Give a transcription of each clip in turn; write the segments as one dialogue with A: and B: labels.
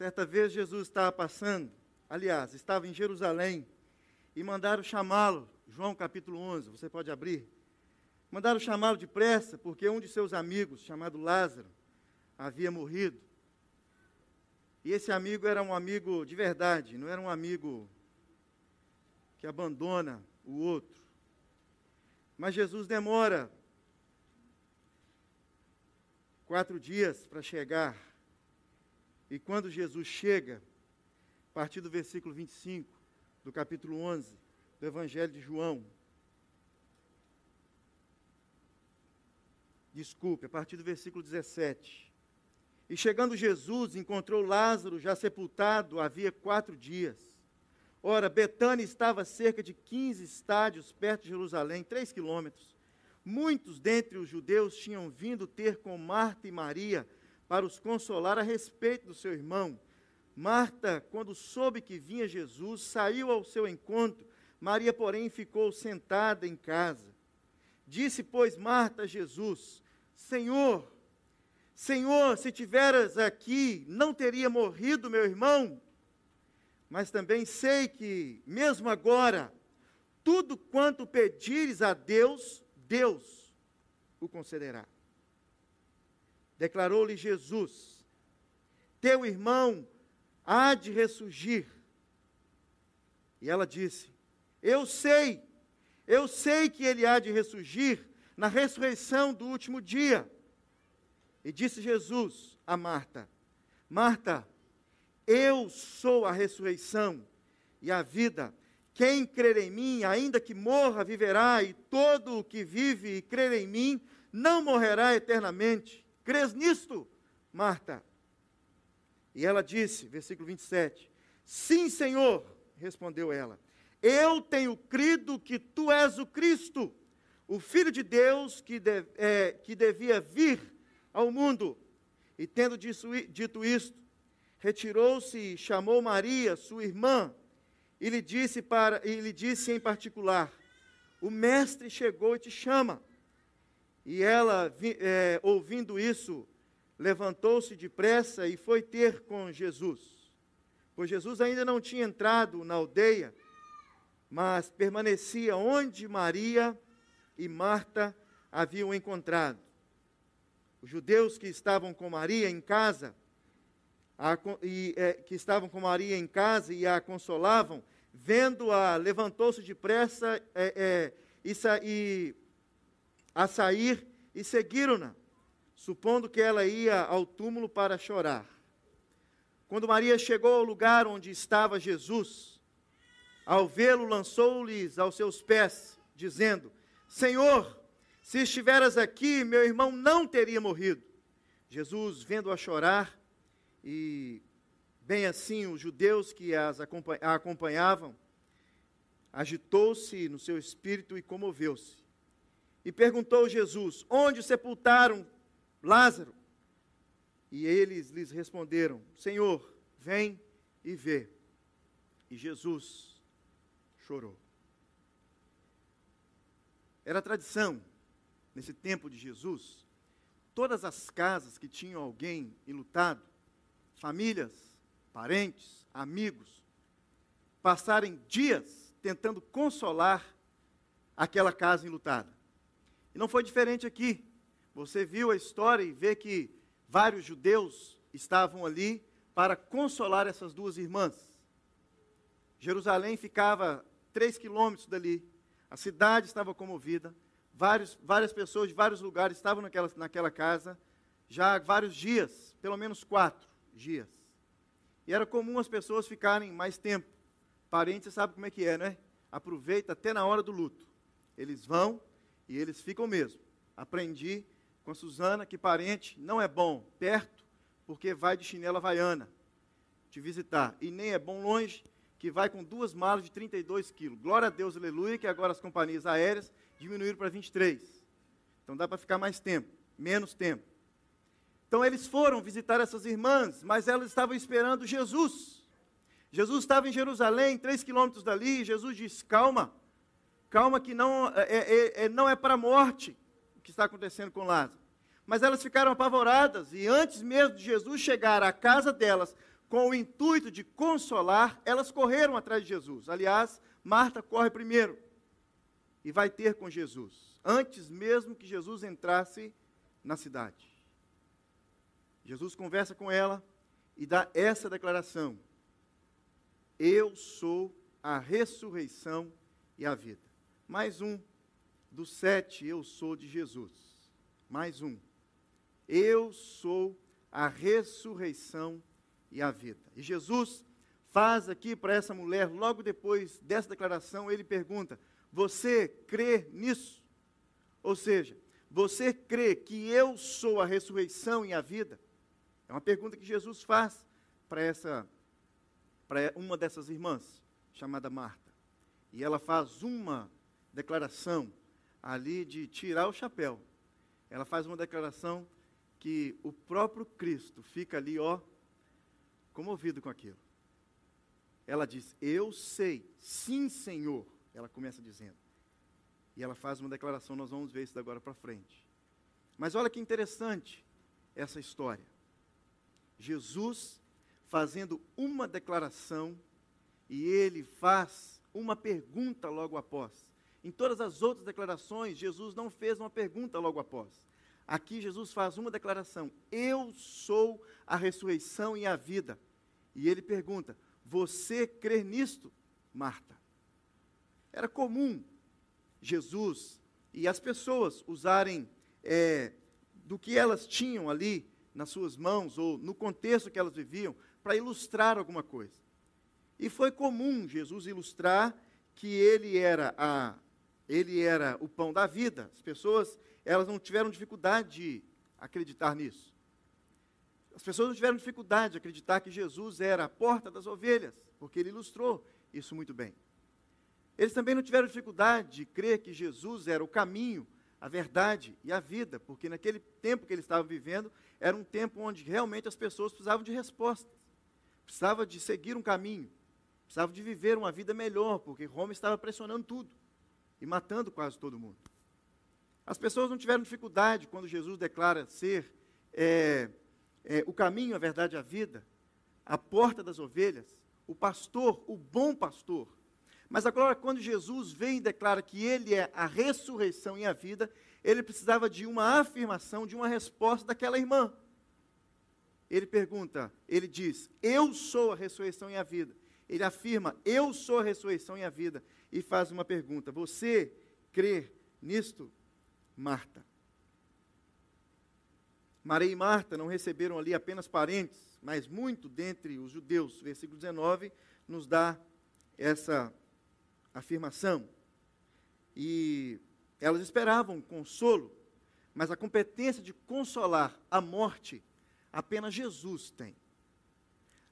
A: Certa vez Jesus estava passando, aliás, estava em Jerusalém, e mandaram chamá-lo, João capítulo 11, você pode abrir. Mandaram chamá-lo depressa, porque um de seus amigos, chamado Lázaro, havia morrido. E esse amigo era um amigo de verdade, não era um amigo que abandona o outro. Mas Jesus demora quatro dias para chegar. E quando Jesus chega, a partir do versículo 25 do capítulo 11 do Evangelho de João, desculpe, a partir do versículo 17. E chegando Jesus, encontrou Lázaro já sepultado havia quatro dias. Ora, Betânia estava a cerca de 15 estádios perto de Jerusalém, três quilômetros. Muitos dentre os judeus tinham vindo ter com Marta e Maria para os consolar a respeito do seu irmão. Marta, quando soube que vinha Jesus, saiu ao seu encontro. Maria, porém, ficou sentada em casa. Disse, pois, Marta a Jesus: Senhor, Senhor, se tiveras aqui, não teria morrido meu irmão? Mas também sei que, mesmo agora, tudo quanto pedires a Deus, Deus o concederá. Declarou-lhe Jesus: Teu irmão há de ressurgir. E ela disse: Eu sei, eu sei que ele há de ressurgir na ressurreição do último dia. E disse Jesus a Marta: Marta, eu sou a ressurreição e a vida. Quem crer em mim, ainda que morra, viverá, e todo o que vive e crer em mim não morrerá eternamente. Crês nisto, Marta? E ela disse, versículo 27, Sim, Senhor, respondeu ela, eu tenho crido que tu és o Cristo, o Filho de Deus que, de, é, que devia vir ao mundo. E tendo dito isto, retirou-se e chamou Maria, sua irmã, e lhe disse para e lhe disse em particular: O mestre chegou e te chama. E ela, é, ouvindo isso, levantou-se depressa e foi ter com Jesus. Pois Jesus ainda não tinha entrado na aldeia, mas permanecia onde Maria e Marta haviam encontrado. Os judeus que estavam com Maria em casa, a, e, é, que estavam com Maria em casa e a consolavam, vendo-a, levantou-se depressa é, é, e, e, a sair e seguiram-na, supondo que ela ia ao túmulo para chorar. Quando Maria chegou ao lugar onde estava Jesus, ao vê-lo, lançou-lhes aos seus pés, dizendo: Senhor, se estiveras aqui, meu irmão não teria morrido. Jesus, vendo-a chorar, e bem assim os judeus que a acompanhavam, agitou-se no seu espírito e comoveu-se. E perguntou Jesus: Onde sepultaram Lázaro? E eles lhes responderam: Senhor, vem e vê. E Jesus chorou. Era tradição nesse tempo de Jesus, todas as casas que tinham alguém enlutado, famílias, parentes, amigos, passarem dias tentando consolar aquela casa enlutada. E não foi diferente aqui. Você viu a história e vê que vários judeus estavam ali para consolar essas duas irmãs. Jerusalém ficava três quilômetros dali. A cidade estava comovida. Vários, várias pessoas de vários lugares estavam naquela, naquela casa já há vários dias, pelo menos quatro dias. E era comum as pessoas ficarem mais tempo. Parentes sabe como é que é, né? Aproveita até na hora do luto. Eles vão e eles ficam mesmo. Aprendi com a Suzana que parente não é bom perto, porque vai de chinela havaiana te visitar. E nem é bom longe, que vai com duas malas de 32 quilos. Glória a Deus, aleluia, que agora as companhias aéreas diminuíram para 23. Então dá para ficar mais tempo, menos tempo. Então eles foram visitar essas irmãs, mas elas estavam esperando Jesus. Jesus estava em Jerusalém, três quilômetros dali, e Jesus disse: calma, calma que não é, é, é não é para a morte o que está acontecendo com Lázaro. Mas elas ficaram apavoradas, e antes mesmo de Jesus chegar à casa delas, com o intuito de consolar, elas correram atrás de Jesus. Aliás, Marta corre primeiro e vai ter com Jesus, antes mesmo que Jesus entrasse na cidade. Jesus conversa com ela e dá essa declaração: Eu sou a ressurreição e a vida. Mais um dos sete, eu sou de Jesus. Mais um. Eu sou a ressurreição e a vida. E Jesus faz aqui para essa mulher, logo depois dessa declaração, ele pergunta: Você crê nisso? Ou seja, você crê que eu sou a ressurreição e a vida? É uma pergunta que Jesus faz para essa para uma dessas irmãs, chamada Marta. E ela faz uma declaração ali de tirar o chapéu. Ela faz uma declaração que o próprio Cristo fica ali, ó, comovido com aquilo. Ela diz: Eu sei, sim, Senhor. Ela começa dizendo. E ela faz uma declaração, nós vamos ver isso da agora para frente. Mas olha que interessante essa história. Jesus fazendo uma declaração e ele faz uma pergunta logo após. Em todas as outras declarações, Jesus não fez uma pergunta logo após. Aqui Jesus faz uma declaração: Eu sou a ressurreição e a vida. E ele pergunta: Você crê nisto, Marta? Era comum Jesus e as pessoas usarem é, do que elas tinham ali nas suas mãos ou no contexto que elas viviam para ilustrar alguma coisa. E foi comum Jesus ilustrar que ele era a ele era o pão da vida. As pessoas, elas não tiveram dificuldade de acreditar nisso. As pessoas não tiveram dificuldade de acreditar que Jesus era a porta das ovelhas, porque ele ilustrou isso muito bem. Eles também não tiveram dificuldade de crer que Jesus era o caminho, a verdade e a vida, porque naquele tempo que eles estavam vivendo, era um tempo onde realmente as pessoas precisavam de respostas, precisavam de seguir um caminho, precisavam de viver uma vida melhor, porque Roma estava pressionando tudo e matando quase todo mundo. As pessoas não tiveram dificuldade quando Jesus declara ser é, é, o caminho, a verdade e a vida, a porta das ovelhas, o pastor, o bom pastor. Mas agora, quando Jesus vem e declara que Ele é a ressurreição e a vida, ele precisava de uma afirmação, de uma resposta daquela irmã. Ele pergunta, ele diz: Eu sou a ressurreição e a vida. Ele afirma: Eu sou a ressurreição e a vida e faz uma pergunta: Você crê nisto, Marta? Maria e Marta não receberam ali apenas parentes, mas muito dentre os judeus. Versículo 19 nos dá essa afirmação. E elas esperavam consolo, mas a competência de consolar a morte apenas Jesus tem.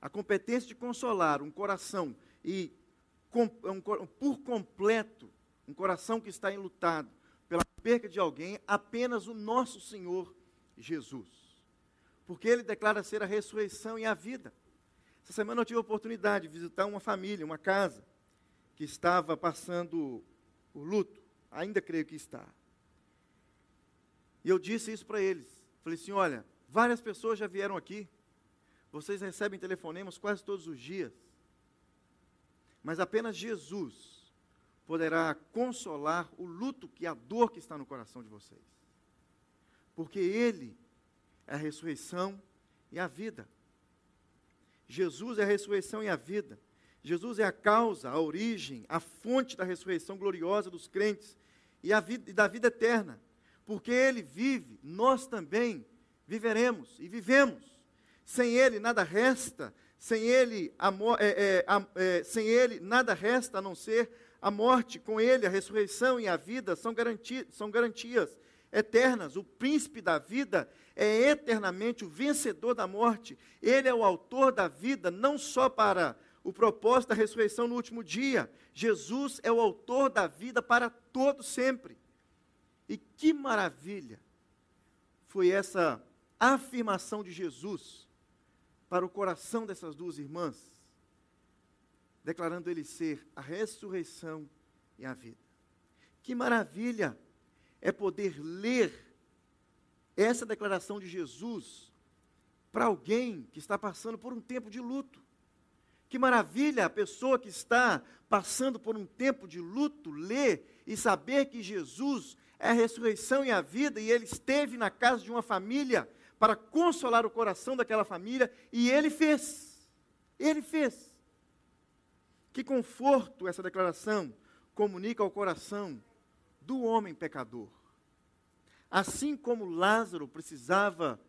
A: A competência de consolar um coração e por completo, um coração que está enlutado pela perca de alguém, apenas o nosso Senhor Jesus. Porque ele declara ser a ressurreição e a vida. Essa semana eu tive a oportunidade de visitar uma família, uma casa, que estava passando o luto. Ainda creio que está. E eu disse isso para eles. Falei assim: olha, várias pessoas já vieram aqui. Vocês recebem telefonemas quase todos os dias. Mas apenas Jesus poderá consolar o luto e a dor que está no coração de vocês. Porque Ele é a ressurreição e a vida. Jesus é a ressurreição e a vida. Jesus é a causa, a origem, a fonte da ressurreição gloriosa dos crentes e, vida, e da vida eterna. Porque Ele vive, nós também viveremos e vivemos. Sem Ele nada resta, sem Ele, a, é, é, é, sem ele nada resta a não ser a morte. Com Ele, a ressurreição e a vida são, garanti são garantias eternas. O príncipe da vida é eternamente o vencedor da morte. Ele é o autor da vida, não só para o propósito da ressurreição no último dia. Jesus é o autor da vida para todo sempre. E que maravilha foi essa afirmação de Jesus para o coração dessas duas irmãs, declarando ele ser a ressurreição e a vida. Que maravilha é poder ler essa declaração de Jesus para alguém que está passando por um tempo de luto. Que maravilha a pessoa que está passando por um tempo de luto ler e saber que Jesus é a ressurreição e a vida e ele esteve na casa de uma família para consolar o coração daquela família e ele fez. Ele fez. Que conforto essa declaração comunica ao coração do homem pecador. Assim como Lázaro precisava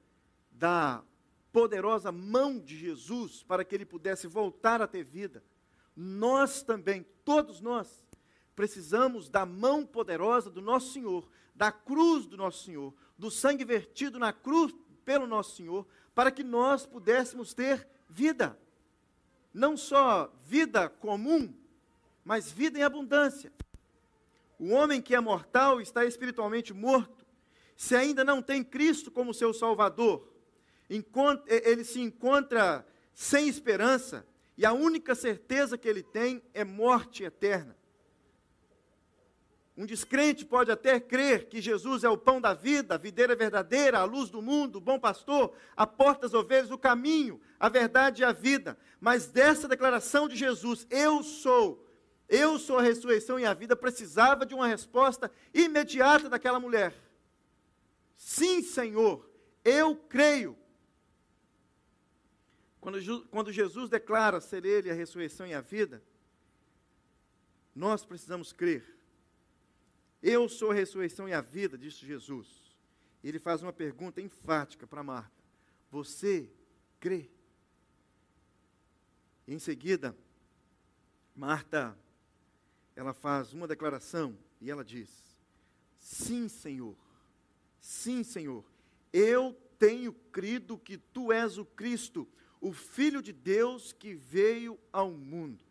A: da poderosa mão de Jesus para que ele pudesse voltar a ter vida, nós também, todos nós, precisamos da mão poderosa do nosso Senhor, da cruz do nosso Senhor, do sangue vertido na cruz pelo nosso Senhor, para que nós pudéssemos ter vida. Não só vida comum, mas vida em abundância. O homem que é mortal está espiritualmente morto, se ainda não tem Cristo como seu Salvador ele se encontra sem esperança e a única certeza que ele tem é morte eterna. Um descrente pode até crer que Jesus é o pão da vida, a videira verdadeira, a luz do mundo, o bom pastor, a porta das ovelhas, o caminho, a verdade e a vida. Mas dessa declaração de Jesus, eu sou, eu sou a ressurreição e a vida, precisava de uma resposta imediata daquela mulher. Sim, Senhor, eu creio. Quando, quando Jesus declara ser Ele a ressurreição e a vida, nós precisamos crer. Eu sou a ressurreição e a vida, disse Jesus. Ele faz uma pergunta enfática para Marta: Você crê? Em seguida, Marta, ela faz uma declaração e ela diz: Sim, Senhor. Sim, Senhor. Eu tenho crido que tu és o Cristo, o Filho de Deus que veio ao mundo.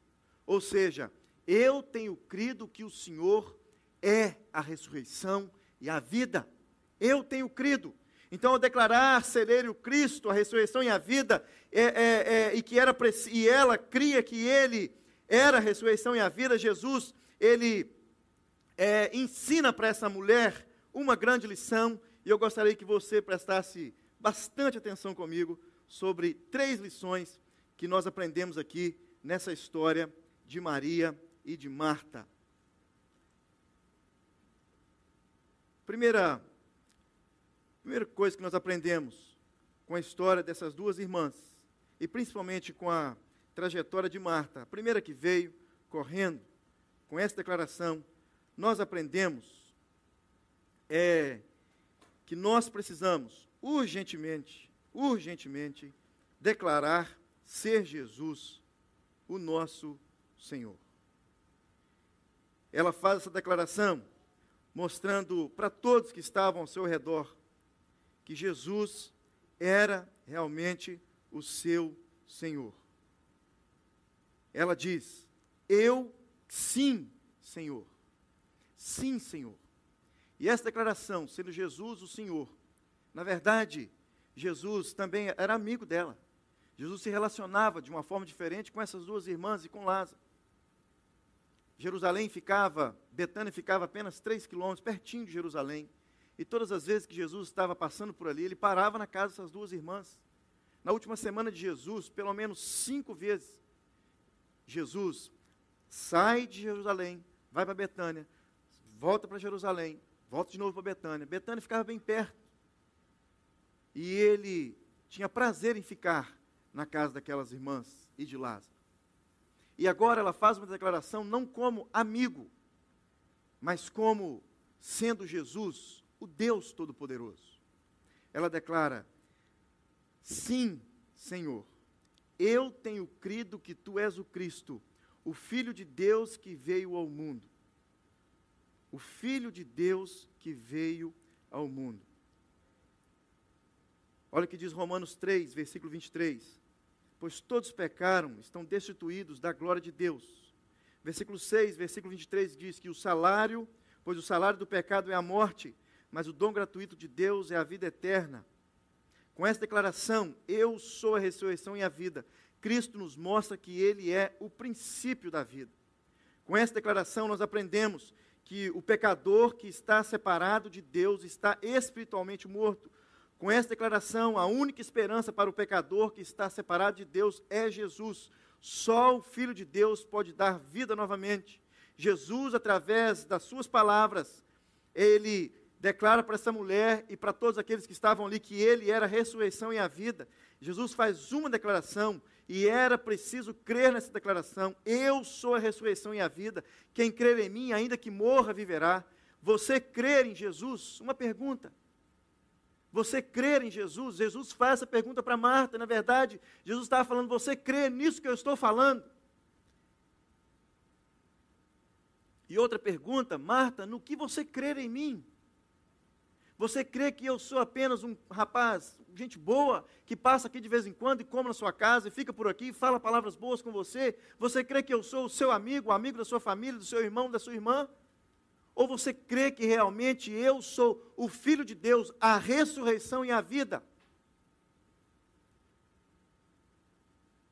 A: Ou seja, eu tenho crido que o Senhor é a ressurreição e a vida. Eu tenho crido. Então, ao declarar ser Ele o Cristo, a ressurreição e a vida, é, é, é, e que era e ela cria que Ele era a ressurreição e a vida, Jesus, Ele é, ensina para essa mulher uma grande lição, e eu gostaria que você prestasse bastante atenção comigo, sobre três lições que nós aprendemos aqui nessa história de Maria e de Marta. Primeira, primeira coisa que nós aprendemos com a história dessas duas irmãs, e principalmente com a trajetória de Marta, a primeira que veio correndo com essa declaração, nós aprendemos é que nós precisamos urgentemente urgentemente declarar ser Jesus o nosso Senhor. Ela faz essa declaração mostrando para todos que estavam ao seu redor que Jesus era realmente o seu Senhor. Ela diz: Eu sim, Senhor. Sim, Senhor. E essa declaração, sendo Jesus o Senhor, na verdade, Jesus também era amigo dela. Jesus se relacionava de uma forma diferente com essas duas irmãs e com Lázaro. Jerusalém ficava, Betânia ficava apenas três quilômetros, pertinho de Jerusalém. E todas as vezes que Jesus estava passando por ali, ele parava na casa dessas duas irmãs. Na última semana de Jesus, pelo menos cinco vezes, Jesus sai de Jerusalém, vai para Betânia, volta para Jerusalém, volta de novo para Betânia. Betânia ficava bem perto e ele tinha prazer em ficar na casa daquelas irmãs e de Lázaro. E agora ela faz uma declaração não como amigo, mas como sendo Jesus o Deus Todo-Poderoso. Ela declara: Sim, Senhor, eu tenho crido que tu és o Cristo, o Filho de Deus que veio ao mundo. O Filho de Deus que veio ao mundo. Olha o que diz Romanos 3, versículo 23. Pois todos pecaram, estão destituídos da glória de Deus. Versículo 6, versículo 23 diz que o salário, pois o salário do pecado é a morte, mas o dom gratuito de Deus é a vida eterna. Com essa declaração, eu sou a ressurreição e a vida, Cristo nos mostra que Ele é o princípio da vida. Com essa declaração, nós aprendemos que o pecador que está separado de Deus está espiritualmente morto, Com essa declaração, a única esperança para o pecador que está separado de Deus é Jesus. Só o Filho de Deus pode dar vida novamente. Jesus, através das suas palavras, ele declara para essa mulher e para todos aqueles que estavam ali que ele era a ressurreição e a vida. Jesus faz uma declaração e era preciso crer nessa declaração. Eu sou a ressurreição e a vida. Quem crer em mim, ainda que morra, viverá. Você crer em Jesus? Uma pergunta. Você crer em Jesus? Jesus faz essa pergunta para Marta. Na verdade, Jesus estava falando: Você crê nisso que eu estou falando? E outra pergunta, Marta, no que você crer em mim? Você crê que eu sou apenas um rapaz, gente boa, que passa aqui de vez em quando e come na sua casa e fica por aqui e fala palavras boas com você? Você crê que eu sou o seu amigo, o amigo da sua família, do seu irmão, da sua irmã? Ou você crê que realmente eu sou o Filho de Deus, a ressurreição e a vida?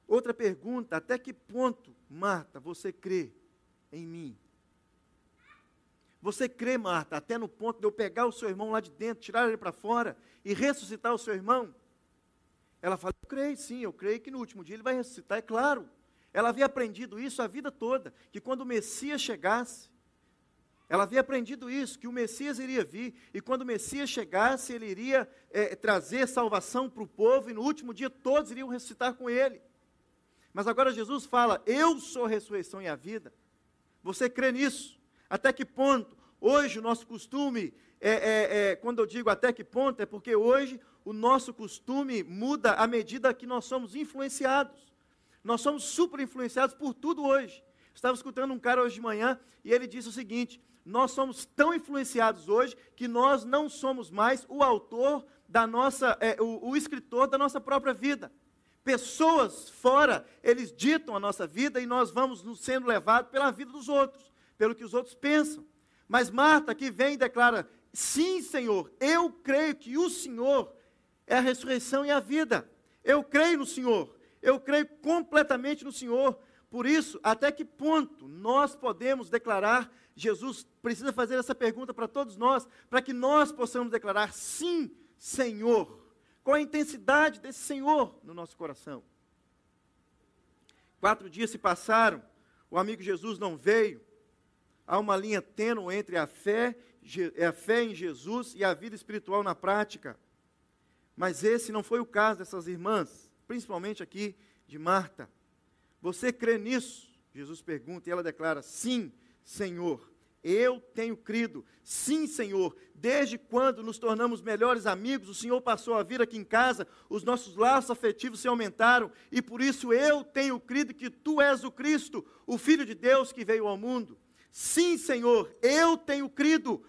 A: Outra pergunta: até que ponto, Marta, você crê em mim? Você crê, Marta, até no ponto de eu pegar o seu irmão lá de dentro, tirar ele para fora e ressuscitar o seu irmão? Ela fala: Eu creio, sim, eu creio que no último dia ele vai ressuscitar, é claro. Ela havia aprendido isso a vida toda, que quando o Messias chegasse, ela havia aprendido isso, que o Messias iria vir, e quando o Messias chegasse, ele iria é, trazer salvação para o povo, e no último dia todos iriam ressuscitar com ele. Mas agora Jesus fala: Eu sou a ressurreição e a vida. Você crê nisso? Até que ponto? Hoje o nosso costume, é, é, é, quando eu digo até que ponto, é porque hoje o nosso costume muda à medida que nós somos influenciados. Nós somos super influenciados por tudo hoje. Estava escutando um cara hoje de manhã e ele disse o seguinte: nós somos tão influenciados hoje que nós não somos mais o autor da nossa, é, o, o escritor da nossa própria vida. Pessoas fora, eles ditam a nossa vida e nós vamos sendo levados pela vida dos outros, pelo que os outros pensam. Mas Marta que vem e declara: Sim, Senhor, eu creio que o Senhor é a ressurreição e a vida. Eu creio no Senhor, eu creio completamente no Senhor. Por isso, até que ponto nós podemos declarar Jesus precisa fazer essa pergunta para todos nós, para que nós possamos declarar sim, Senhor. Qual a intensidade desse Senhor no nosso coração? Quatro dias se passaram, o amigo Jesus não veio. Há uma linha tênue entre a fé, a fé em Jesus e a vida espiritual na prática. Mas esse não foi o caso dessas irmãs, principalmente aqui de Marta. Você crê nisso? Jesus pergunta e ela declara: Sim, Senhor, eu tenho crido. Sim, Senhor, desde quando nos tornamos melhores amigos, o Senhor passou a vir aqui em casa, os nossos laços afetivos se aumentaram, e por isso eu tenho crido que tu és o Cristo, o Filho de Deus que veio ao mundo. Sim, Senhor, eu tenho crido.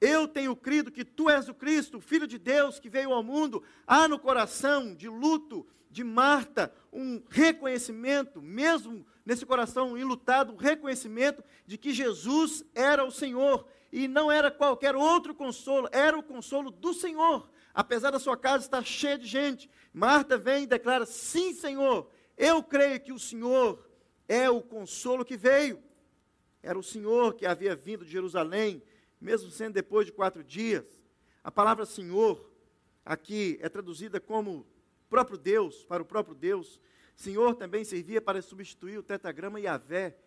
A: Eu tenho crido que tu és o Cristo, o Filho de Deus que veio ao mundo. Há no coração de luto de Marta um reconhecimento, mesmo nesse coração enlutado, um reconhecimento de que Jesus era o Senhor e não era qualquer outro consolo, era o consolo do Senhor. Apesar da sua casa estar cheia de gente, Marta vem e declara: Sim, Senhor, eu creio que o Senhor é o consolo que veio. Era o Senhor que havia vindo de Jerusalém, mesmo sendo depois de quatro dias. A palavra Senhor aqui é traduzida como próprio Deus, para o próprio Deus. Senhor também servia para substituir o tetragrama Yahvé.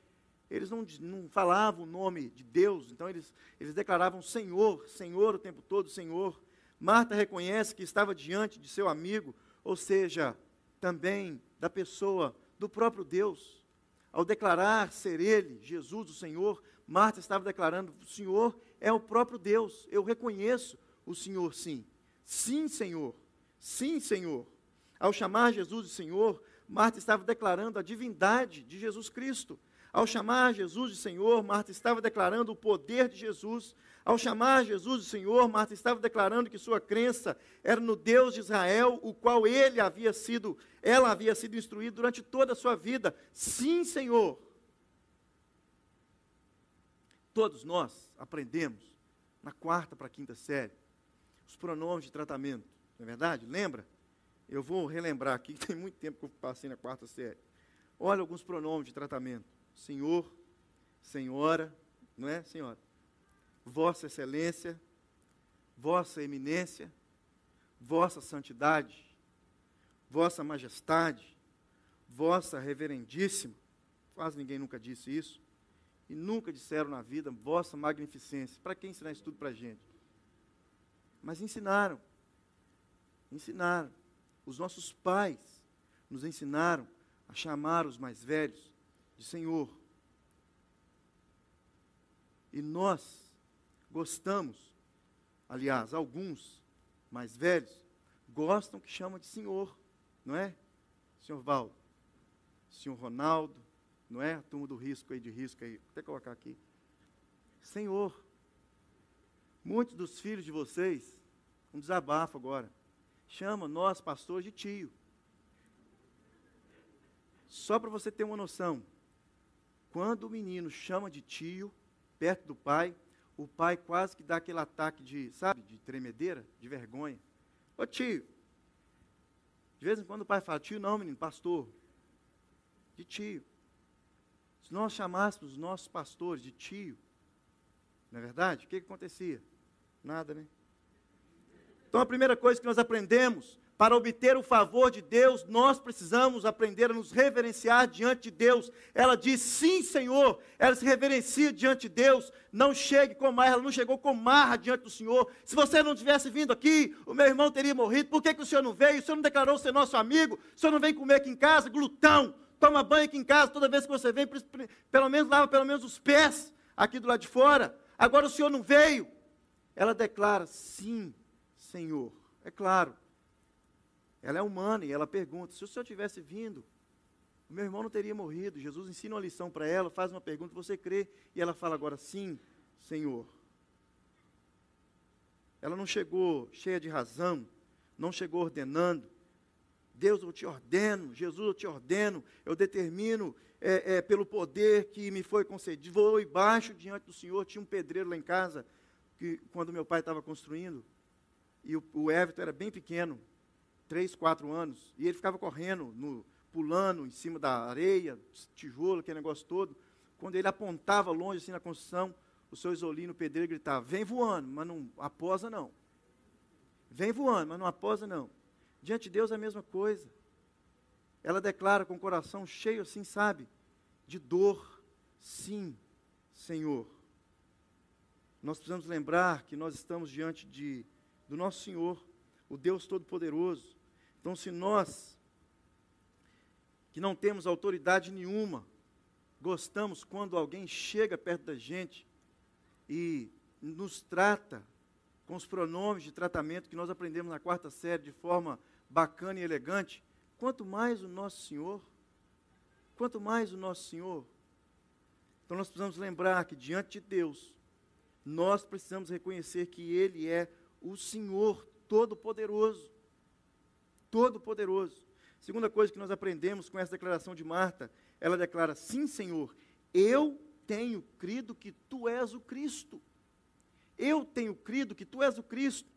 A: Eles não, não falavam o nome de Deus, então eles, eles declaravam Senhor, Senhor o tempo todo, Senhor. Marta reconhece que estava diante de seu amigo, ou seja, também da pessoa do próprio Deus. Ao declarar ser Ele, Jesus, o Senhor, Marta estava declarando: o Senhor é o próprio Deus. Eu reconheço o Senhor, sim. Sim, Senhor. Sim, Senhor. Ao chamar Jesus de Senhor, Marta estava declarando a divindade de Jesus Cristo. Ao chamar Jesus de Senhor, Marta estava declarando o poder de Jesus. Ao chamar Jesus de Senhor, Marta estava declarando que sua crença era no Deus de Israel, o qual ele havia sido, ela havia sido instruída durante toda a sua vida. Sim, Senhor. Todos nós aprendemos na quarta para a quinta série os pronomes de tratamento, não é verdade? Lembra? Eu vou relembrar aqui, que tem muito tempo que eu passei na quarta série. Olha alguns pronomes de tratamento: Senhor, Senhora, não é, Senhora? Vossa Excelência, Vossa Eminência, vossa santidade, vossa majestade, vossa reverendíssima. Quase ninguém nunca disse isso. E nunca disseram na vida vossa magnificência. Para quem ensinar isso tudo para a gente? Mas ensinaram. Ensinaram. Os nossos pais nos ensinaram a chamar os mais velhos de Senhor. E nós gostamos, aliás, alguns mais velhos gostam que chamam de Senhor, não é? Senhor Val, Senhor Ronaldo, não é? A turma do risco aí, de risco aí, vou até colocar aqui. Senhor. Muitos dos filhos de vocês, um desabafo agora, chama nós, pastores, de tio. Só para você ter uma noção, quando o menino chama de tio, perto do pai, o pai quase que dá aquele ataque de, sabe, de tremedeira, de vergonha. Ô tio. De vez em quando o pai fala, tio não, menino, pastor. De tio. Se nós chamássemos os nossos pastores de tio, não é verdade? O que, que acontecia? Nada, né? Então a primeira coisa que nós aprendemos para obter o favor de Deus, nós precisamos aprender a nos reverenciar diante de Deus. Ela diz: Sim, Senhor. Ela se reverencia diante de Deus. Não chegue com marra. Ela não chegou com marra diante do Senhor. Se você não tivesse vindo aqui, o meu irmão teria morrido. Por que, que o Senhor não veio? O Senhor não declarou ser nosso amigo? O Senhor não vem comer aqui em casa? Glutão. Toma banho aqui em casa toda vez que você vem. Pelo menos lava pelo menos os pés aqui do lado de fora. Agora o Senhor não veio. Ela declara: Sim, Senhor. É claro. Ela é humana e ela pergunta: se o senhor tivesse vindo, o meu irmão não teria morrido. Jesus ensina uma lição para ela, faz uma pergunta, você crê? E ela fala agora: sim, Senhor. Ela não chegou cheia de razão, não chegou ordenando. Deus, eu te ordeno, Jesus, eu te ordeno, eu determino é, é, pelo poder que me foi concedido. Vou embaixo diante do Senhor. Tinha um pedreiro lá em casa, que quando meu pai estava construindo, e o, o Everton era bem pequeno, três, quatro anos, e ele ficava correndo, no, pulando em cima da areia, tijolo, aquele negócio todo. Quando ele apontava longe assim na construção, o seu isolino, pedreiro, gritava: Vem voando, mas não aposa não. Vem voando, mas não aposa não. Diante de Deus é a mesma coisa. Ela declara com o coração cheio assim, sabe? De dor. Sim, Senhor. Nós precisamos lembrar que nós estamos diante de, do nosso Senhor, o Deus Todo-Poderoso, então, se nós, que não temos autoridade nenhuma, gostamos quando alguém chega perto da gente e nos trata com os pronomes de tratamento que nós aprendemos na quarta série de forma bacana e elegante, quanto mais o nosso Senhor, quanto mais o nosso Senhor. Então nós precisamos lembrar que diante de Deus, nós precisamos reconhecer que Ele é o Senhor Todo-Poderoso. Todo-Poderoso. Segunda coisa que nós aprendemos com essa declaração de Marta, ela declara: Sim, Senhor, eu tenho crido que tu és o Cristo. Eu tenho crido que tu és o Cristo.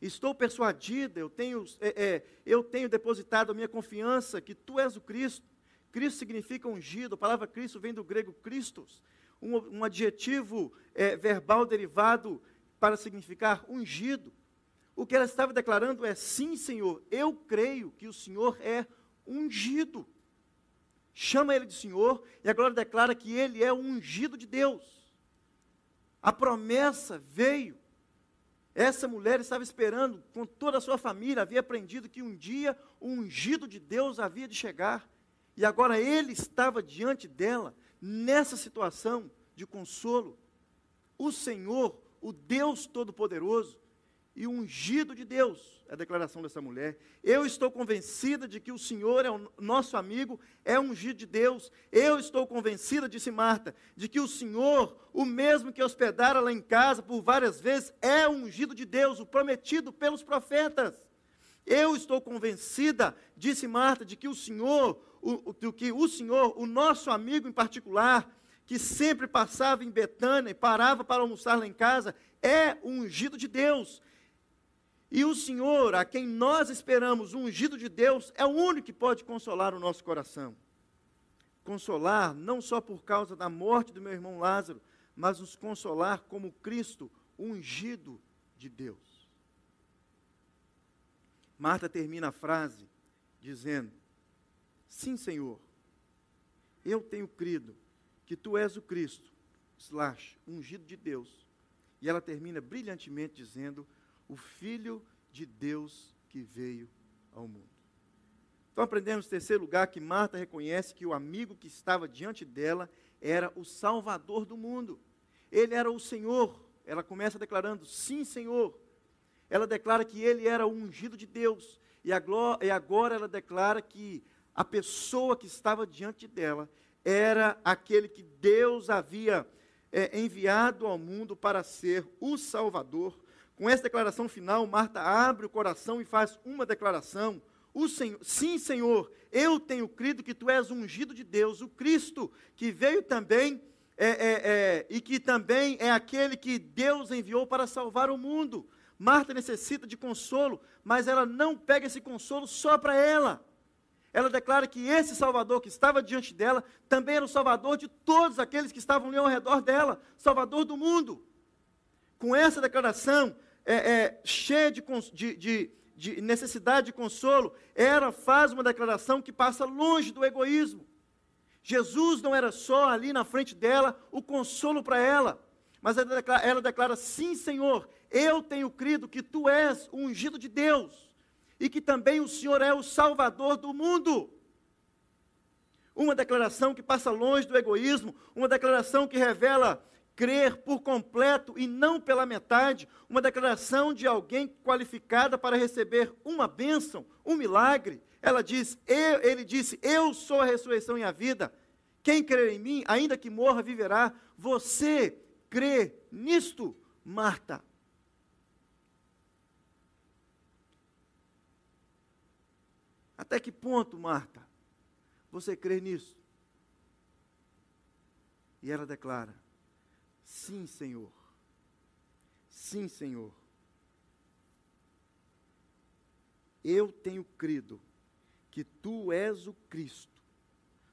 A: Estou persuadida, eu tenho, é, é, eu tenho depositado a minha confiança que tu és o Cristo. Cristo significa ungido, a palavra Cristo vem do grego Christos, um, um adjetivo é, verbal derivado para significar ungido. O que ela estava declarando é: sim, Senhor, eu creio que o Senhor é ungido. Chama ele de Senhor e agora declara que ele é o ungido de Deus. A promessa veio. Essa mulher estava esperando, com toda a sua família, havia aprendido que um dia o ungido de Deus havia de chegar. E agora ele estava diante dela, nessa situação de consolo. O Senhor, o Deus Todo-Poderoso, e ungido de Deus, é a declaração dessa mulher. Eu estou convencida de que o Senhor é o nosso amigo, é ungido de Deus. Eu estou convencida, disse Marta, de que o Senhor, o mesmo que hospedara lá em casa por várias vezes, é ungido de Deus, o prometido pelos profetas. Eu estou convencida, disse Marta, de que o Senhor, o, que o Senhor, o nosso amigo em particular, que sempre passava em Betânia e parava para almoçar lá em casa, é o ungido de Deus. E o Senhor, a quem nós esperamos, o ungido de Deus, é o único que pode consolar o nosso coração. Consolar não só por causa da morte do meu irmão Lázaro, mas nos consolar como Cristo, ungido de Deus. Marta termina a frase dizendo: Sim, Senhor, eu tenho crido que tu és o Cristo, slash, ungido de Deus. E ela termina brilhantemente dizendo: O Filho de Deus que veio ao mundo. Então aprendemos, em terceiro lugar, que Marta reconhece que o amigo que estava diante dela era o Salvador do mundo. Ele era o Senhor. Ela começa declarando: Sim, Senhor. Ela declara que ele era o ungido de Deus. E agora ela declara que a pessoa que estava diante dela era aquele que Deus havia é, enviado ao mundo para ser o Salvador. Com essa declaração final, Marta abre o coração e faz uma declaração. O Senhor, sim, Senhor, eu tenho crido que tu és ungido de Deus, o Cristo, que veio também é, é, é, e que também é aquele que Deus enviou para salvar o mundo. Marta necessita de consolo, mas ela não pega esse consolo só para ela. Ela declara que esse Salvador que estava diante dela também era o Salvador de todos aqueles que estavam ali ao redor dela, Salvador do mundo. Com essa declaração, é, é, cheia de, de, de, de necessidade de consolo, ela faz uma declaração que passa longe do egoísmo. Jesus não era só ali na frente dela o consolo para ela, mas ela declara, ela declara: sim, Senhor, eu tenho crido que tu és o ungido de Deus e que também o Senhor é o Salvador do mundo. Uma declaração que passa longe do egoísmo, uma declaração que revela crer por completo e não pela metade, uma declaração de alguém qualificada para receber uma bênção, um milagre. Ela diz, ele disse: Eu sou a ressurreição e a vida. Quem crer em mim, ainda que morra, viverá. Você crê nisto, Marta? Até que ponto, Marta, você crê nisso? E ela declara: Sim, Senhor. Sim, Senhor. Eu tenho crido que tu és o Cristo,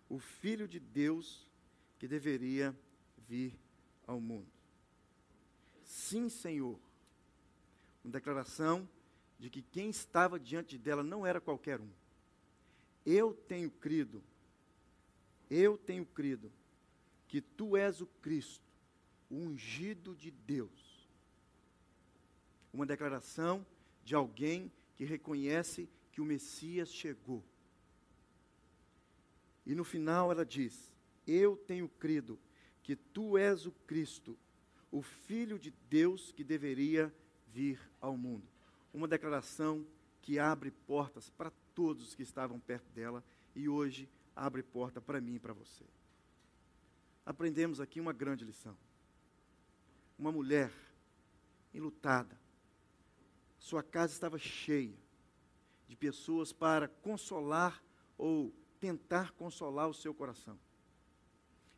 A: o Filho de Deus que deveria vir ao mundo. Sim, Senhor. Uma declaração de que quem estava diante dela não era qualquer um eu tenho crido, eu tenho crido que tu és o Cristo, o ungido de Deus. Uma declaração de alguém que reconhece que o Messias chegou. E no final ela diz: Eu tenho crido que tu és o Cristo, o Filho de Deus que deveria vir ao mundo. Uma declaração que abre portas para todos os que estavam perto dela e hoje abre porta para mim e para você. Aprendemos aqui uma grande lição. Uma mulher enlutada, sua casa estava cheia de pessoas para consolar ou tentar consolar o seu coração.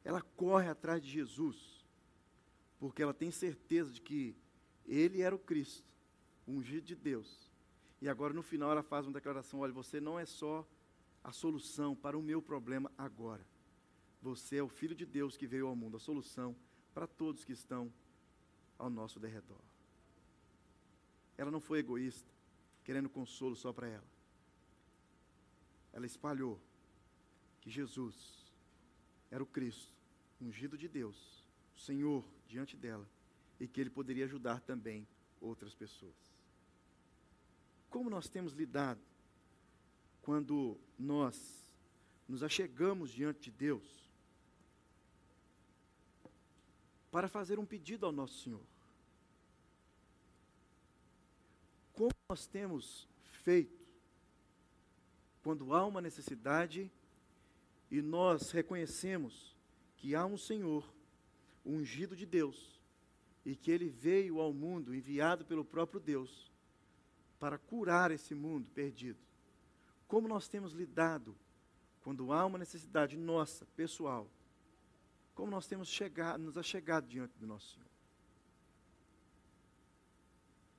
A: Ela corre atrás de Jesus, porque ela tem certeza de que ele era o Cristo, ungido de Deus, e agora no final ela faz uma declaração: olha, você não é só a solução para o meu problema agora. Você é o Filho de Deus que veio ao mundo, a solução para todos que estão ao nosso derredor. Ela não foi egoísta, querendo consolo só para ela. Ela espalhou que Jesus era o Cristo, ungido de Deus, o Senhor diante dela, e que ele poderia ajudar também outras pessoas. Como nós temos lidado quando nós nos achegamos diante de Deus para fazer um pedido ao nosso Senhor? Como nós temos feito quando há uma necessidade e nós reconhecemos que há um Senhor, ungido de Deus, e que ele veio ao mundo enviado pelo próprio Deus para curar esse mundo perdido. Como nós temos lidado quando há uma necessidade nossa, pessoal, como nós temos chegado, nos achegado diante do nosso Senhor.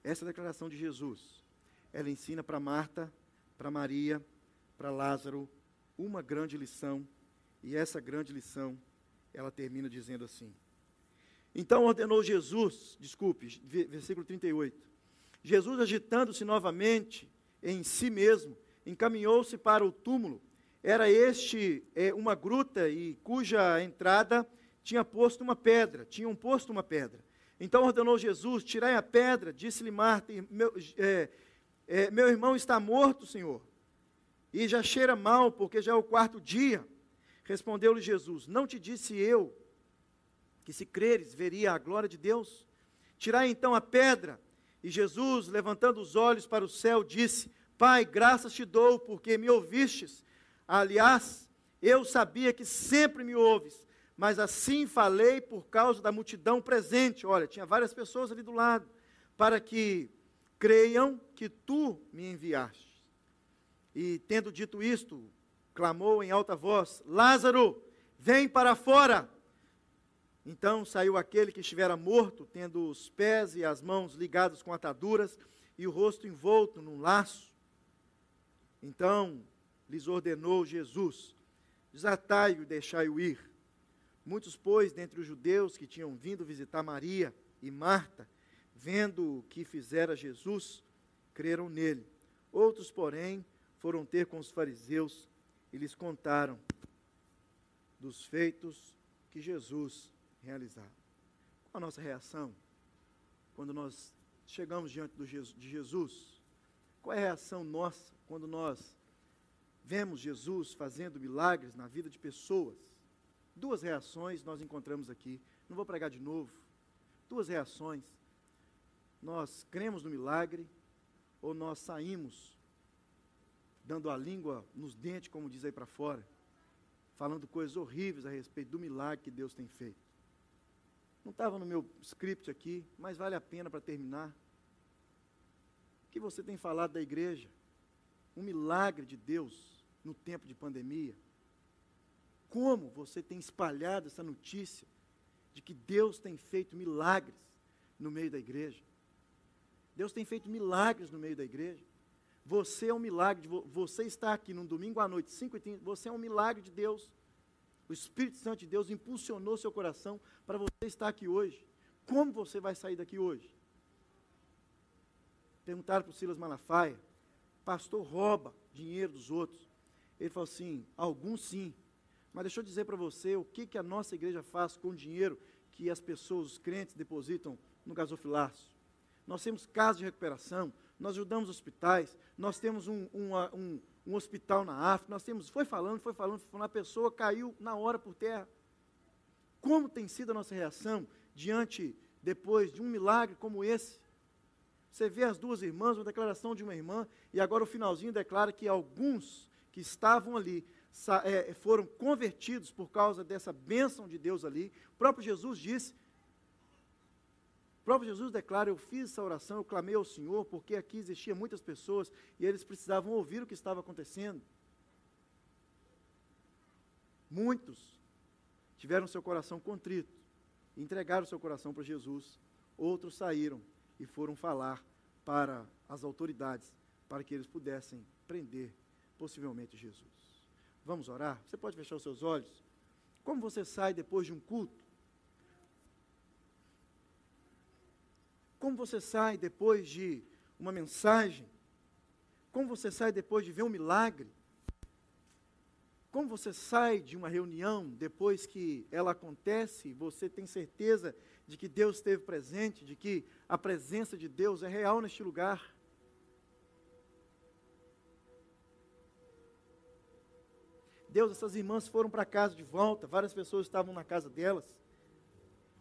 A: Essa declaração de Jesus, ela ensina para Marta, para Maria, para Lázaro, uma grande lição, e essa grande lição, ela termina dizendo assim: Então ordenou Jesus, desculpe, versículo 38. Jesus, agitando-se novamente, em si mesmo, encaminhou-se para o túmulo. Era este é, uma gruta e cuja entrada tinha posto uma pedra, tinham posto uma pedra. Então ordenou Jesus: Tirai a pedra, disse-lhe Marta, meu, é, é, meu irmão está morto, Senhor, e já cheira mal, porque já é o quarto dia. Respondeu-lhe Jesus: Não te disse eu que se creres veria a glória de Deus? Tirai então a pedra. E Jesus, levantando os olhos para o céu, disse: Pai, graças te dou, porque me ouvistes. Aliás, eu sabia que sempre me ouves, mas assim falei por causa da multidão presente. Olha, tinha várias pessoas ali do lado, para que creiam que tu me enviaste. E tendo dito isto, clamou em alta voz: Lázaro, vem para fora. Então saiu aquele que estivera morto, tendo os pés e as mãos ligados com ataduras e o rosto envolto num laço. Então lhes ordenou Jesus: Desatai-o e deixai-o ir. Muitos, pois, dentre os judeus que tinham vindo visitar Maria e Marta, vendo o que fizera Jesus, creram nele. Outros, porém, foram ter com os fariseus e lhes contaram dos feitos que Jesus realizava. Qual a nossa reação quando nós chegamos diante de Jesus? Qual é a reação nossa quando nós vemos Jesus fazendo milagres na vida de pessoas? Duas reações nós encontramos aqui. Não vou pregar de novo. Duas reações. Nós cremos no milagre ou nós saímos dando a língua nos dentes, como diz aí para fora, falando coisas horríveis a respeito do milagre que Deus tem feito. Não estava no meu script aqui, mas vale a pena para terminar. O que você tem falado da igreja? Um milagre de Deus no tempo de pandemia como você tem espalhado essa notícia de que Deus tem feito milagres no meio da igreja. Deus tem feito milagres no meio da igreja. Você é um milagre. você está aqui num domingo à noite, 5 e 30, você é um milagre de Deus. O Espírito Santo de Deus impulsionou seu coração para você estar aqui hoje. Como você vai sair daqui hoje? Perguntaram para o Silas Malafaia, pastor rouba dinheiro dos outros. Ele falou assim: alguns sim, mas deixa eu dizer para você o que, que a nossa igreja faz com o dinheiro que as pessoas, os crentes, depositam no gasofilácio. Nós temos casas de recuperação, nós ajudamos hospitais, nós temos um, um, um, um hospital na África, nós temos, foi falando, foi falando, foi falando, a pessoa caiu na hora por terra. Como tem sido a nossa reação diante, depois de um milagre como esse? Você vê as duas irmãs, uma declaração de uma irmã, e agora o finalzinho declara que alguns que estavam ali é, foram convertidos por causa dessa bênção de Deus ali. O próprio Jesus disse, próprio Jesus declara: Eu fiz essa oração, eu clamei ao Senhor, porque aqui existiam muitas pessoas e eles precisavam ouvir o que estava acontecendo. Muitos tiveram seu coração contrito, entregaram seu coração para Jesus. Outros saíram e foram falar para as autoridades, para que eles pudessem prender possivelmente Jesus. Vamos orar? Você pode fechar os seus olhos? Como você sai depois de um culto? Como você sai depois de uma mensagem? Como você sai depois de ver um milagre? Como você sai de uma reunião depois que ela acontece, você tem certeza de que Deus esteve presente, de que a presença de Deus é real neste lugar? Deus, essas irmãs foram para casa de volta, várias pessoas estavam na casa delas,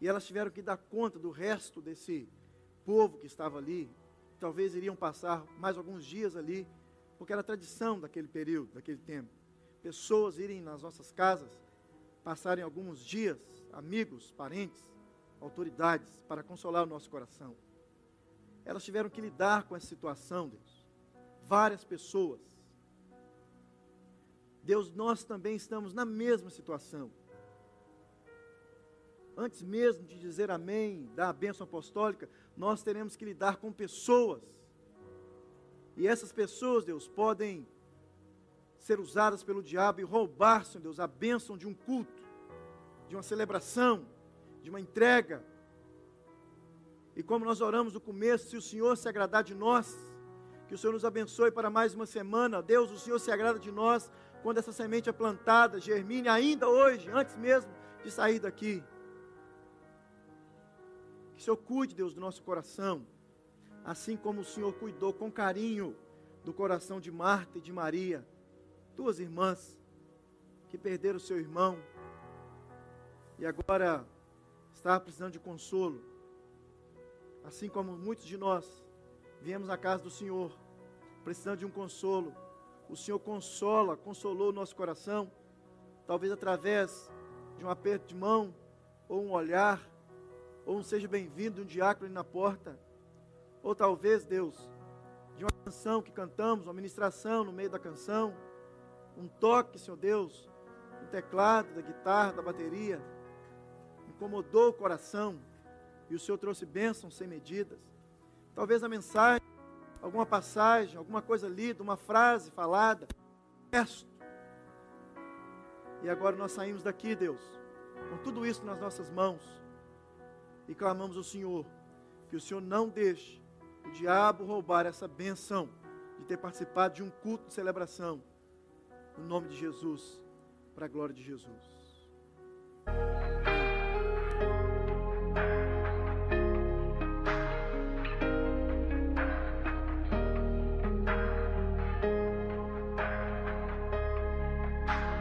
A: e elas tiveram que dar conta do resto desse povo que estava ali. Talvez iriam passar mais alguns dias ali, porque era tradição daquele período, daquele tempo. Pessoas irem nas nossas casas, passarem alguns dias, amigos, parentes, autoridades, para consolar o nosso coração. Elas tiveram que lidar com essa situação, Deus. Várias pessoas Deus, nós também estamos na mesma situação. Antes mesmo de dizer amém, dar a bênção apostólica, nós teremos que lidar com pessoas. E essas pessoas, Deus, podem ser usadas pelo diabo e roubar, Senhor Deus, a bênção de um culto, de uma celebração, de uma entrega. E como nós oramos no começo, se o Senhor se agradar de nós, Que o Senhor nos abençoe para mais uma semana. Deus, o Senhor se agrada de nós quando essa semente é plantada, germine ainda hoje, antes mesmo de sair daqui. Que o Senhor cuide, Deus, do nosso coração, assim como o Senhor cuidou com carinho do coração de Marta e de Maria, duas irmãs que perderam seu irmão e agora está precisando de consolo. Assim como muitos de nós viemos à casa do Senhor, precisando de um consolo. O Senhor consola, consolou o nosso coração, talvez através de um aperto de mão, ou um olhar, ou um seja bem-vindo um diácono na porta, ou talvez, Deus, de uma canção que cantamos, uma ministração no meio da canção, um toque, Senhor Deus, do teclado, da guitarra, da bateria, incomodou o coração e o Senhor trouxe bênçãos sem medidas. Talvez a mensagem, alguma passagem, alguma coisa lida, uma frase falada, gesto. E agora nós saímos daqui, Deus, com tudo isso nas nossas mãos e clamamos ao Senhor que o Senhor não deixe o diabo roubar essa benção de ter participado de um culto de celebração. No nome de Jesus, para a glória de Jesus.